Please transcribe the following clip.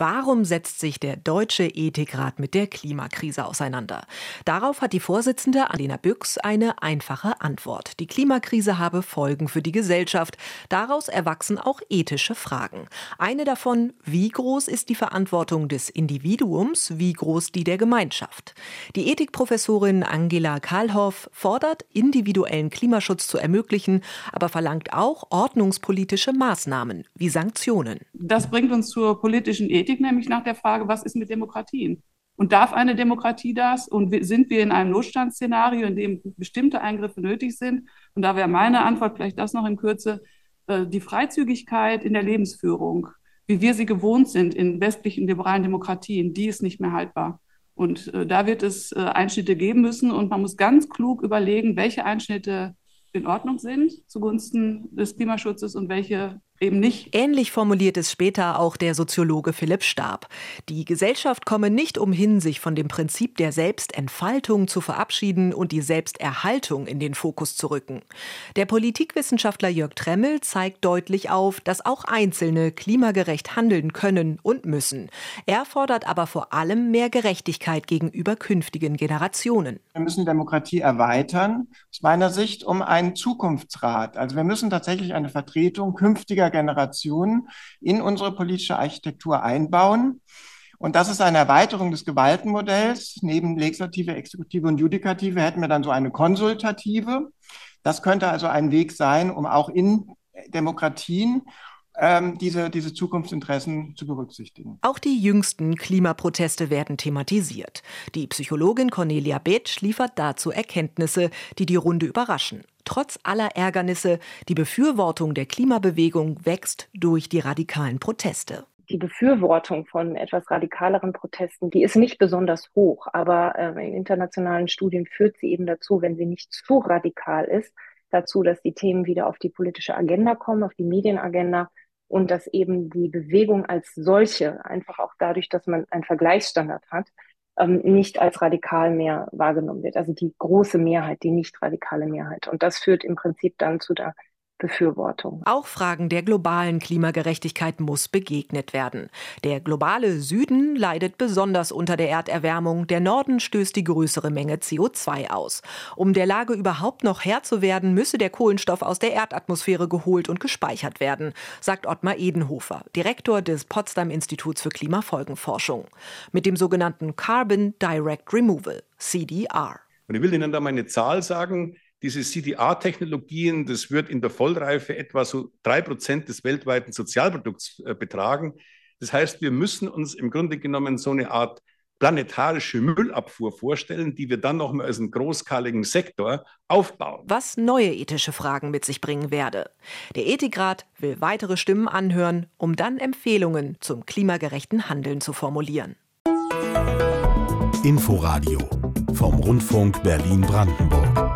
Warum setzt sich der Deutsche Ethikrat mit der Klimakrise auseinander? Darauf hat die Vorsitzende Alena Büchs eine einfache Antwort. Die Klimakrise habe Folgen für die Gesellschaft. Daraus erwachsen auch ethische Fragen. Eine davon, wie groß ist die Verantwortung des Individuums, wie groß die der Gemeinschaft? Die Ethikprofessorin Angela Karlhoff fordert, individuellen Klimaschutz zu ermöglichen, aber verlangt auch ordnungspolitische Maßnahmen wie Sanktionen. Das bringt uns zur politischen Ethik Ethik nämlich nach der Frage, was ist mit Demokratien? Und darf eine Demokratie das? Und sind wir in einem Notstandsszenario, in dem bestimmte Eingriffe nötig sind? Und da wäre meine Antwort, vielleicht das noch in Kürze, äh, die Freizügigkeit in der Lebensführung, wie wir sie gewohnt sind in westlichen liberalen Demokratien, die ist nicht mehr haltbar. Und äh, da wird es äh, Einschnitte geben müssen. Und man muss ganz klug überlegen, welche Einschnitte in Ordnung sind zugunsten des Klimaschutzes und welche eben nicht. Ähnlich formuliert es später auch der Soziologe Philipp Stab. Die Gesellschaft komme nicht umhin, sich von dem Prinzip der Selbstentfaltung zu verabschieden und die Selbsterhaltung in den Fokus zu rücken. Der Politikwissenschaftler Jörg Tremmel zeigt deutlich auf, dass auch Einzelne klimagerecht handeln können und müssen. Er fordert aber vor allem mehr Gerechtigkeit gegenüber künftigen Generationen. Wir müssen Demokratie erweitern, aus meiner Sicht, um einen Zukunftsrat. Also wir müssen tatsächlich eine Vertretung künftiger künftiger Generationen in unsere politische Architektur einbauen. Und das ist eine Erweiterung des Gewaltenmodells. Neben Legislative, Exekutive und Judikative hätten wir dann so eine Konsultative. Das könnte also ein Weg sein, um auch in Demokratien ähm, diese, diese Zukunftsinteressen zu berücksichtigen. Auch die jüngsten Klimaproteste werden thematisiert. Die Psychologin Cornelia Betsch liefert dazu Erkenntnisse, die die Runde überraschen. Trotz aller Ärgernisse, die Befürwortung der Klimabewegung wächst durch die radikalen Proteste. Die Befürwortung von etwas radikaleren Protesten, die ist nicht besonders hoch, aber äh, in internationalen Studien führt sie eben dazu, wenn sie nicht zu radikal ist, dazu, dass die Themen wieder auf die politische Agenda kommen, auf die Medienagenda und dass eben die Bewegung als solche, einfach auch dadurch, dass man einen Vergleichsstandard hat, ähm, nicht als radikal mehr wahrgenommen wird. Also die große Mehrheit, die nicht radikale Mehrheit. Und das führt im Prinzip dann zu der Befürwortung. Auch Fragen der globalen Klimagerechtigkeit muss begegnet werden. Der globale Süden leidet besonders unter der Erderwärmung, der Norden stößt die größere Menge CO2 aus. Um der Lage überhaupt noch Herr zu werden, müsse der Kohlenstoff aus der Erdatmosphäre geholt und gespeichert werden, sagt Ottmar Edenhofer, Direktor des Potsdam Instituts für Klimafolgenforschung. Mit dem sogenannten Carbon Direct Removal, CDR. Und ich will Ihnen da mal eine Zahl sagen diese CDA-Technologien, das wird in der Vollreife etwa so drei Prozent des weltweiten Sozialprodukts äh, betragen. Das heißt, wir müssen uns im Grunde genommen so eine Art planetarische Müllabfuhr vorstellen, die wir dann nochmal als einen großskaligen Sektor aufbauen. Was neue ethische Fragen mit sich bringen werde. Der Ethikrat will weitere Stimmen anhören, um dann Empfehlungen zum klimagerechten Handeln zu formulieren. Inforadio vom Rundfunk Berlin-Brandenburg.